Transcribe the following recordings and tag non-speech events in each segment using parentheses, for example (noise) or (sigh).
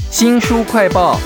新书快报。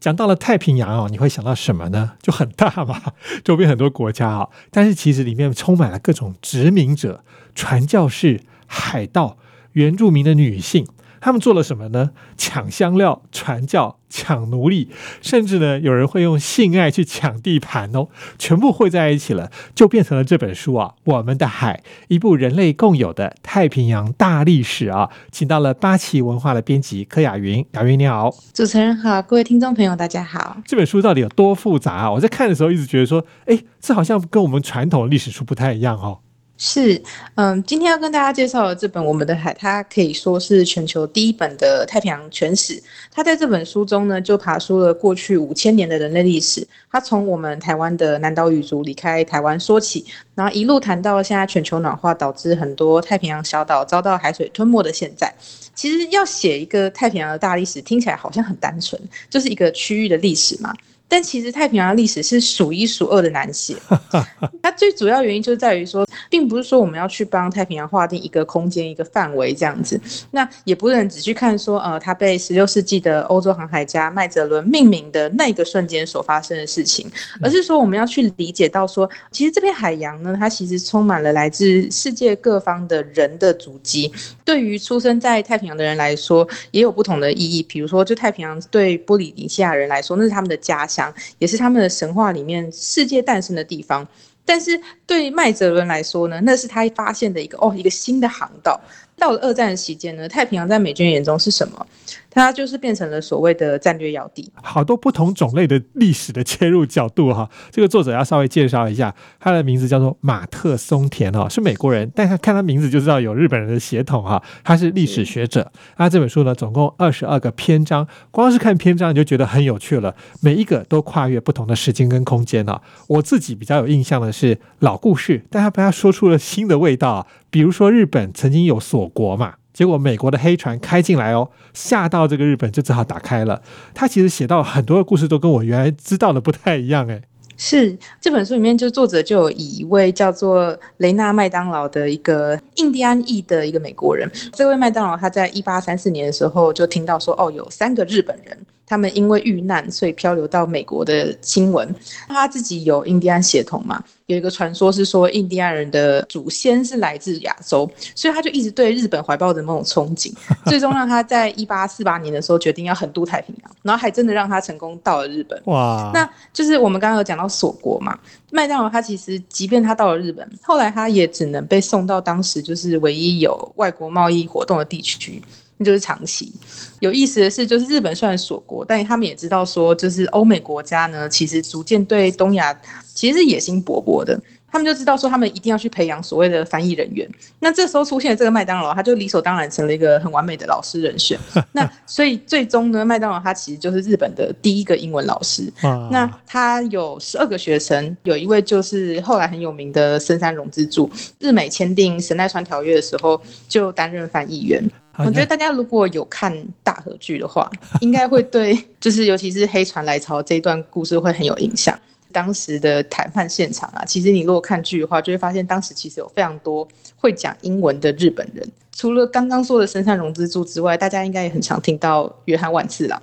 讲到了太平洋哦，你会想到什么呢？就很大嘛，(laughs) 周边很多国家啊，但是其实里面充满了各种殖民者、传教士、海盗、原住民的女性。他们做了什么呢？抢香料、传教、抢奴隶，甚至呢，有人会用性爱去抢地盘哦，全部汇在一起了，就变成了这本书啊，《我们的海》，一部人类共有的太平洋大历史啊。请到了八旗文化的编辑柯雅云，雅云你好，主持人好，各位听众朋友大家好。这本书到底有多复杂啊？我在看的时候一直觉得说，哎，这好像跟我们传统的历史书不太一样哦。是，嗯，今天要跟大家介绍的这本《我们的海》，它可以说是全球第一本的太平洋全史。它在这本书中呢，就爬出了过去五千年的人类历史。它从我们台湾的南岛语族离开台湾说起，然后一路谈到现在全球暖化导致很多太平洋小岛遭到海水吞没的现在。其实要写一个太平洋的大历史，听起来好像很单纯，就是一个区域的历史嘛。但其实太平洋历史是数一数二的难写，(laughs) 它最主要原因就在于说，并不是说我们要去帮太平洋划定一个空间、一个范围这样子，那也不能只去看说，呃，它被十六世纪的欧洲航海家麦哲伦命名的那个瞬间所发生的事情，而是说我们要去理解到说，其实这片海洋呢，它其实充满了来自世界各方的人的足迹，对于出生在太平洋的人来说，也有不同的意义。比如说，就太平洋对波利尼西亚人来说，那是他们的家乡。也是他们的神话里面世界诞生的地方，但是对麦哲伦来说呢，那是他发现的一个哦一个新的航道。到了二战的期间呢，太平洋在美军眼中是什么？它就是变成了所谓的战略要地。好多不同种类的历史的切入角度哈，这个作者要稍微介绍一下，他的名字叫做马特松田哈，是美国人，但他看他名字就知道有日本人的血统哈。他是历史学者，他这本书呢总共二十二个篇章，光是看篇章你就觉得很有趣了，每一个都跨越不同的时间跟空间啊。我自己比较有印象的是老故事，但他被他说出了新的味道，比如说日本曾经有锁国嘛。结果美国的黑船开进来哦，吓到这个日本就只好打开了。他其实写到很多的故事都跟我原来知道的不太一样哎。是这本书里面就作者就有以一位叫做雷纳麦当劳的一个印第安裔的一个美国人，这位麦当劳他在一八三四年的时候就听到说哦有三个日本人。他们因为遇难，所以漂流到美国的新闻。他自己有印第安血统嘛？有一个传说是说，印第安人的祖先是来自亚洲，所以他就一直对日本怀抱着某种憧憬。(laughs) 最终让他在一八四八年的时候决定要横渡太平洋，然后还真的让他成功到了日本。哇！那就是我们刚刚有讲到锁国嘛？麦当劳他其实即便他到了日本，后来他也只能被送到当时就是唯一有外国贸易活动的地区。那就是长期有意思的是，就是日本虽然锁国，但他们也知道说，就是欧美国家呢，其实逐渐对东亚其实是野心勃勃的。他们就知道说，他们一定要去培养所谓的翻译人员。那这时候出现这个麦当劳，他就理所当然成了一个很完美的老师人选。(laughs) 那所以最终呢，麦当劳他其实就是日本的第一个英文老师。那他有十二个学生，有一位就是后来很有名的深山荣之助。日美签订神奈川条约的时候，就担任翻译员。我觉得大家如果有看大河剧的话，(laughs) 应该会对，(laughs) 就是尤其是黑船来潮这一段故事会很有印象。当时的谈判现场啊，其实你如果看剧的话，就会发现当时其实有非常多会讲英文的日本人。除了刚刚说的深山荣之助之外，大家应该也很常听到约翰万次郎，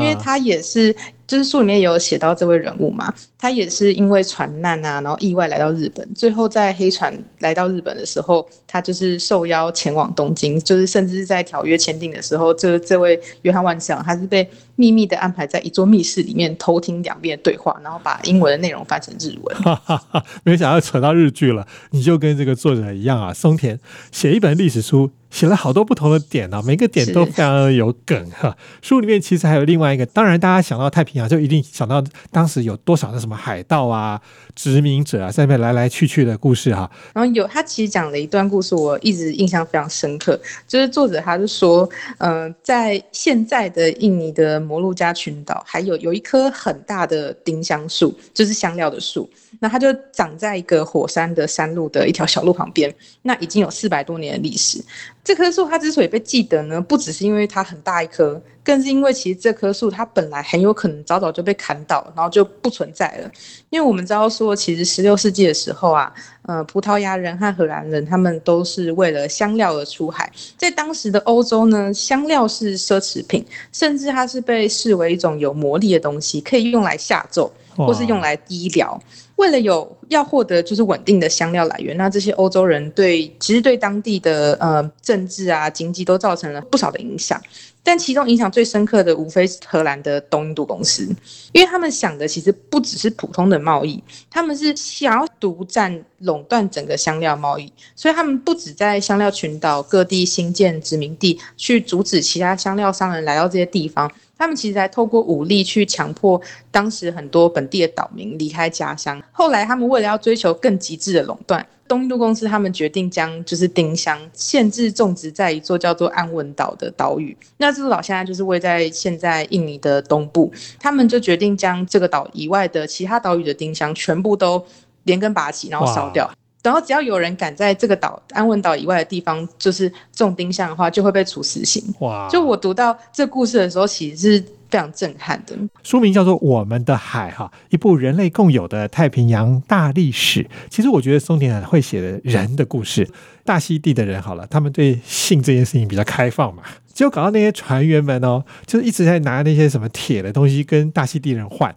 因为他也是。就是书里面有写到这位人物嘛，他也是因为船难啊，然后意外来到日本，最后在黑船来到日本的时候，他就是受邀前往东京，就是甚至是在条约签订的时候，这这位约翰万象，他是被秘密的安排在一座密室里面偷听两边的对话，然后把英文的内容翻成日文。哈哈哈没想到扯到日剧了，你就跟这个作者一样啊，松田写一本历史书，写了好多不同的点啊，每个点都非常的有梗哈。书里面其实还有另外一个，当然大家想到太平。就一定想到当时有多少的什么海盗啊、殖民者啊，在那边来来去去的故事哈。然后有他其实讲了一段故事，我一直印象非常深刻。就是作者他是说，嗯，在现在的印尼的摩鹿加群岛，还有有一棵很大的丁香树，就是香料的树。那它就长在一个火山的山路的一条小路旁边，那已经有四百多年的历史。这棵树它之所以被记得呢，不只是因为它很大一棵，更是因为其实这棵树它本来很有可能早早就被砍倒，然后就不存在了。因为我们知道说，其实十六世纪的时候啊，呃，葡萄牙人和荷兰人他们都是为了香料而出海，在当时的欧洲呢，香料是奢侈品，甚至它是被视为一种有魔力的东西，可以用来下咒。或是用来医疗，为了有要获得就是稳定的香料来源，那这些欧洲人对其实对当地的呃政治啊经济都造成了不少的影响。但其中影响最深刻的，无非是荷兰的东印度公司，因为他们想的其实不只是普通的贸易，他们是想要独占垄断整个香料贸易，所以他们不止在香料群岛各地新建殖民地，去阻止其他香料商人来到这些地方。他们其实还透过武力去强迫当时很多本地的岛民离开家乡。后来，他们为了要追求更极致的垄断，东印度公司他们决定将就是丁香限制种植在一座叫做安汶岛的岛屿。那这座岛现在就是位在现在印尼的东部。他们就决定将这个岛以外的其他岛屿的丁香全部都连根拔起，然后烧掉。然后只要有人敢在这个岛安文岛以外的地方就是种丁香的话，就会被处死刑。哇！就我读到这故事的时候，其实是非常震撼的。书名叫做《我们的海》哈，一部人类共有的太平洋大历史。其实我觉得松田会写的人的故事，大溪地的人好了，他们对性这件事情比较开放嘛。结果搞到那些船员们哦，就是一直在拿那些什么铁的东西跟大溪地人换。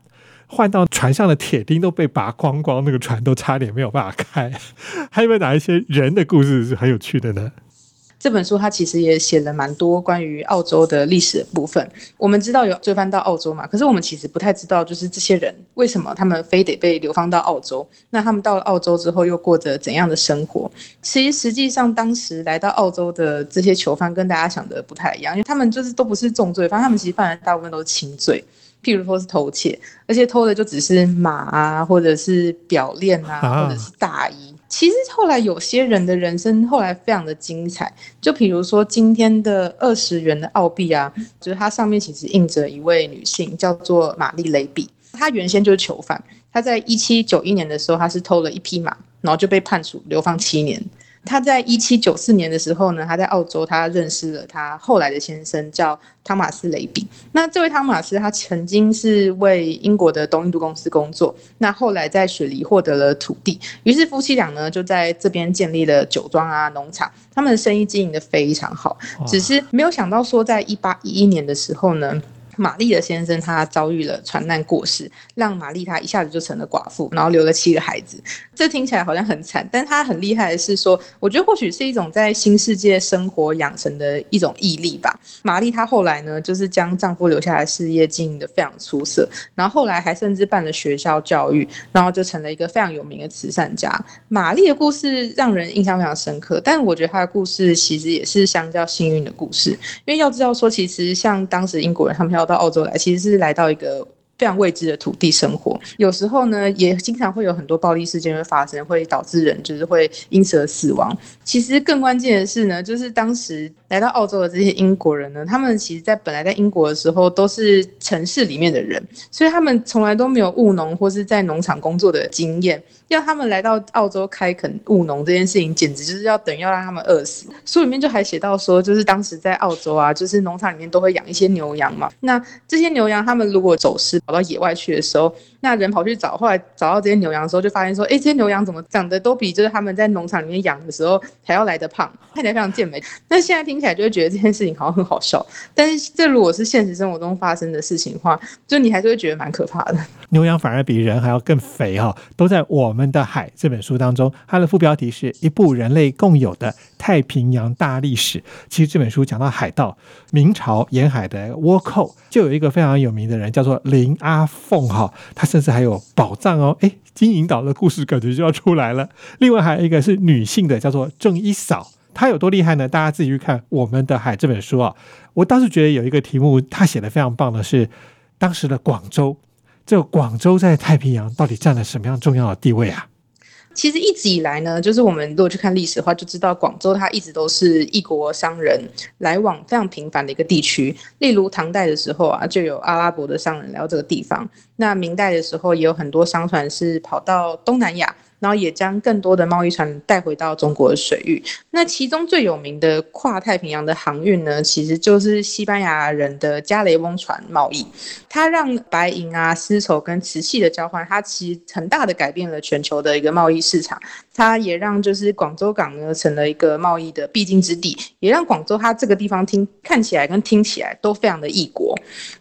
换到船上的铁钉都被拔光光，那个船都差点没有办法开。还有没有哪一些人的故事是很有趣的呢？这本书它其实也写了蛮多关于澳洲的历史的部分。我们知道有罪犯到澳洲嘛，可是我们其实不太知道，就是这些人为什么他们非得被流放到澳洲？那他们到了澳洲之后又过着怎样的生活？其实实际上当时来到澳洲的这些囚犯跟大家想的不太一样，因为他们就是都不是重罪犯，他们其实犯的大部分都是轻罪。譬如说是偷窃，而且偷的就只是马啊，或者是表链啊，或者是大衣。其实后来有些人的人生后来非常的精彩，就比如说今天的二十元的澳币啊，就是它上面其实印着一位女性，叫做玛丽雷比。她原先就是囚犯，她在一七九一年的时候，她是偷了一匹马，然后就被判处流放七年。他在一七九四年的时候呢，他在澳洲，他认识了他后来的先生，叫汤马斯雷比。那这位汤马斯，他曾经是为英国的东印度公司工作，那后来在雪梨获得了土地，于是夫妻俩呢就在这边建立了酒庄啊、农场，他们的生意经营的非常好。只是没有想到说，在一八一一年的时候呢。玛丽的先生他遭遇了船难过世，让玛丽她一下子就成了寡妇，然后留了七个孩子。这听起来好像很惨，但她很厉害的是说，我觉得或许是一种在新世界生活养成的一种毅力吧。玛丽她后来呢，就是将丈夫留下来事业经营的非常出色，然后后来还甚至办了学校教育，然后就成了一个非常有名的慈善家。玛丽的故事让人印象非常深刻，但我觉得她的故事其实也是相较幸运的故事，因为要知道说，其实像当时英国人他们要到澳洲来，其实是来到一个。非常未知的土地生活，有时候呢，也经常会有很多暴力事件会发生，会导致人就是会因此而死亡。其实更关键的是呢，就是当时来到澳洲的这些英国人呢，他们其实在本来在英国的时候都是城市里面的人，所以他们从来都没有务农或是在农场工作的经验。要他们来到澳洲开垦务农这件事情，简直就是要等要让他们饿死。书里面就还写到说，就是当时在澳洲啊，就是农场里面都会养一些牛羊嘛。那这些牛羊，他们如果走失跑到野外去的时候，那人跑去找，后来找到这些牛羊的时候，就发现说，哎，这些牛羊怎么长得都比就是他们在农场里面养的时候还要来得胖，看起来非常健美。(laughs) 那现在听起来就会觉得这件事情好像很好笑，但是这如果是现实生活中发生的事情的话，就你还是会觉得蛮可怕的。(laughs) 牛羊反而比人还要更肥哈，都在我们的海这本书当中，它的副标题是一部人类共有的太平洋大历史。其实这本书讲到海盗，明朝沿海的倭寇，就有一个非常有名的人叫做林阿凤哈，他甚至还有宝藏哦。哎，金银岛的故事感觉就要出来了。另外还有一个是女性的，叫做郑一嫂，她有多厉害呢？大家自己去看《我们的海》这本书啊。我倒是觉得有一个题目，他写的非常棒的是当时的广州。这个广州在太平洋到底占了什么样重要的地位啊？其实一直以来呢，就是我们如果去看历史的话，就知道广州它一直都是异国商人来往非常频繁的一个地区。例如唐代的时候啊，就有阿拉伯的商人来到这个地方；那明代的时候，也有很多商船是跑到东南亚。然后也将更多的贸易船带回到中国的水域。那其中最有名的跨太平洋的航运呢，其实就是西班牙人的加雷翁船贸易。它让白银啊、丝绸跟瓷器的交换，它其实很大的改变了全球的一个贸易市场。它也让就是广州港呢成了一个贸易的必经之地，也让广州它这个地方听看起来跟听起来都非常的异国。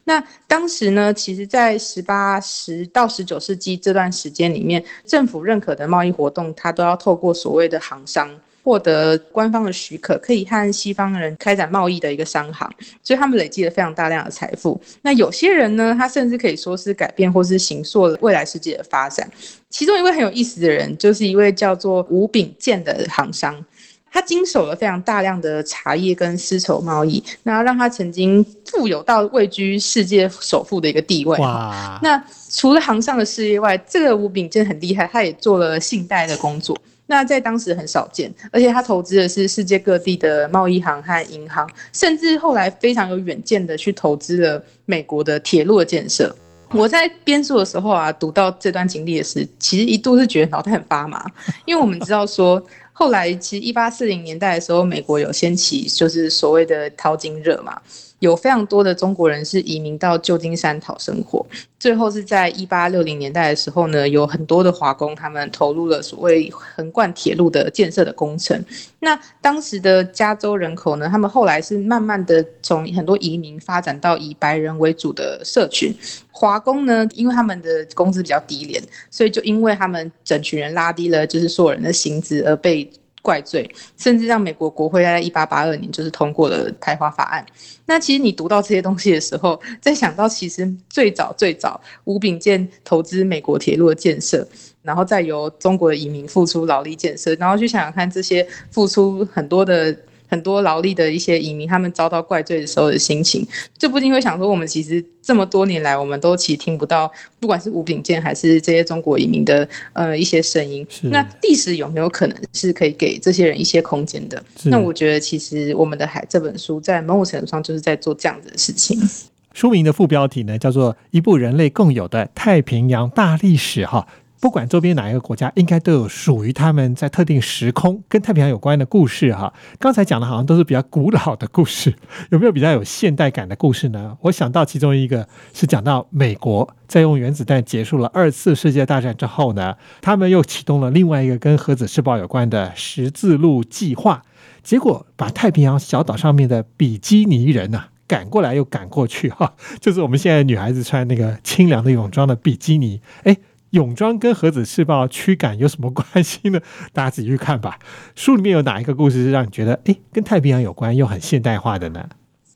那当时呢，其实，在十八十到十九世纪这段时间里面，政府认可的贸易活动，他都要透过所谓的行商。获得官方的许可，可以和西方人开展贸易的一个商行，所以他们累积了非常大量的财富。那有些人呢，他甚至可以说是改变或是形塑了未来世界的发展。其中一位很有意思的人，就是一位叫做吴炳健的行商，他经手了非常大量的茶叶跟丝绸贸易，那让他曾经富有到位居世界首富的一个地位。哇！那除了行上的事业外，这个吴秉健很厉害，他也做了信贷的工作。那在当时很少见，而且他投资的是世界各地的贸易行和银行，甚至后来非常有远见的去投资了美国的铁路的建设。我在编书的时候啊，读到这段经历的时，其实一度是觉得脑袋很发麻，因为我们知道说，后来其实一八四零年代的时候，美国有掀起就是所谓的淘金热嘛。有非常多的中国人是移民到旧金山讨生活，最后是在一八六零年代的时候呢，有很多的华工他们投入了所谓横贯铁路的建设的工程。那当时的加州人口呢，他们后来是慢慢的从很多移民发展到以白人为主的社群。华工呢，因为他们的工资比较低廉，所以就因为他们整群人拉低了就是所有人的薪资而被。怪罪，甚至让美国国会在一八八二年就是通过了开花法案。那其实你读到这些东西的时候，在想到其实最早最早吴炳健投资美国铁路的建设，然后再由中国的移民付出劳力建设，然后去想想看这些付出很多的。很多劳力的一些移民，他们遭到怪罪的时候的心情，就不禁会想说：我们其实这么多年来，我们都其实听不到，不管是吴炳健还是这些中国移民的呃一些声音。那历史有没有可能是可以给这些人一些空间的？那我觉得，其实我们的海这本书在某种程度上就是在做这样子的事情。书名的副标题呢，叫做《一部人类共有的太平洋大历史》哈。不管周边哪一个国家，应该都有属于他们在特定时空跟太平洋有关的故事哈。刚才讲的好像都是比较古老的故事，(laughs) 有没有比较有现代感的故事呢？我想到其中一个是讲到美国在用原子弹结束了二次世界大战之后呢，他们又启动了另外一个跟核子试爆有关的十字路计划，结果把太平洋小岛上面的比基尼人呢赶过来又赶过去哈，就是我们现在女孩子穿那个清凉的泳装的比基尼，哎。泳装跟核子试爆驱赶有什么关系呢？大家自己去看吧。书里面有哪一个故事是让你觉得，哎，跟太平洋有关又很现代化的呢？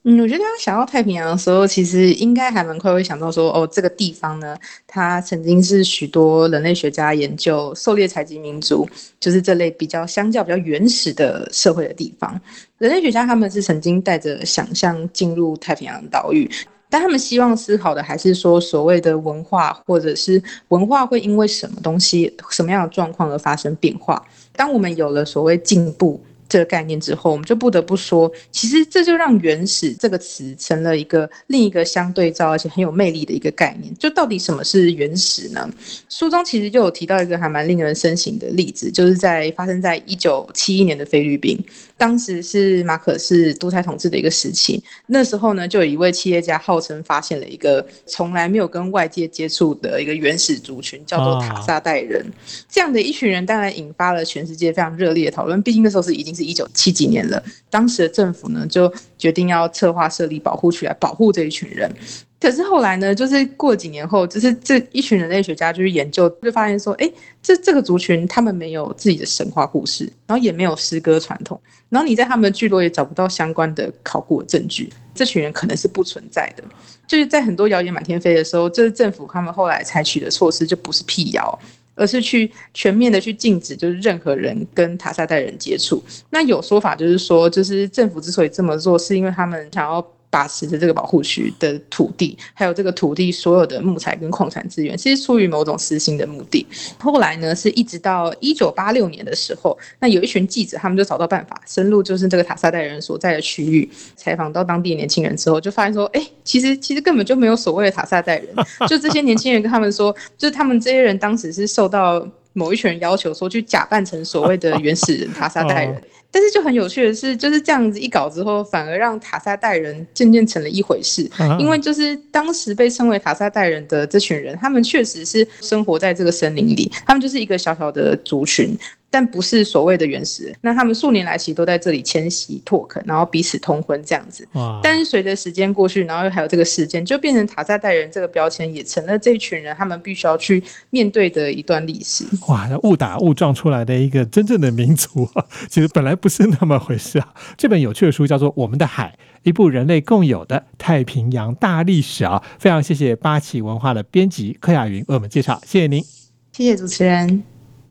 嗯，我觉得刚想到太平洋的时候，其实应该还蛮快会想到说，哦，这个地方呢，它曾经是许多人类学家研究狩猎采集民族，就是这类比较相较比较原始的社会的地方。人类学家他们是曾经带着想象进入太平洋岛屿。但他们希望思考的还是说，所谓的文化，或者是文化会因为什么东西、什么样的状况而发生变化。当我们有了所谓进步。这个概念之后，我们就不得不说，其实这就让“原始”这个词成了一个另一个相对照而且很有魅力的一个概念。就到底什么是原始呢？书中其实就有提到一个还蛮令人深省的例子，就是在发生在一九七一年的菲律宾，当时是马可是独裁统治的一个时期。那时候呢，就有一位企业家号称发现了一个从来没有跟外界接触的一个原始族群，叫做塔萨代人。这样的一群人当然引发了全世界非常热烈的讨论。毕竟那时候是已经是。一九七几年了，当时的政府呢就决定要策划设立保护区来保护这一群人。可是后来呢，就是过几年后，就是这一群人类学家就去研究，就发现说，哎，这这个族群他们没有自己的神话故事，然后也没有诗歌传统，然后你在他们的聚落也找不到相关的考古证据，这群人可能是不存在的。就是在很多谣言满天飞的时候，这是政府他们后来采取的措施，就不是辟谣。而是去全面的去禁止，就是任何人跟塔萨代人接触。那有说法就是说，就是政府之所以这么做，是因为他们想要。把持着这个保护区的土地，还有这个土地所有的木材跟矿产资源，其实出于某种私心的目的。后来呢，是一直到一九八六年的时候，那有一群记者，他们就找到办法，深入就是这个塔萨代人所在的区域，采访到当地年轻人之后，就发现说，哎，其实其实根本就没有所谓的塔萨代人，(laughs) 就这些年轻人跟他们说，就是他们这些人当时是受到。某一群人要求说去假扮成所谓的原始人 (laughs) 塔萨代人。但是就很有趣的是，就是这样子一搞之后，反而让塔萨代人渐渐成了一回事。因为就是当时被称为塔萨代人的这群人，他们确实是生活在这个森林里，他们就是一个小小的族群。但不是所谓的原始人，那他们数年来其实都在这里迁徙、拓垦，然后彼此通婚这样子。但是随着时间过去，然后又还有这个事件，就变成塔萨代人这个标签也成了这一群人他们必须要去面对的一段历史。哇，误打误撞出来的一个真正的民族，(laughs) 其实本来不是那么回事啊。这本有趣的书叫做《我们的海》，一部人类共有的太平洋大历史啊。非常谢谢八旗文化的编辑柯雅云为我们介绍，谢谢您，谢谢主持人。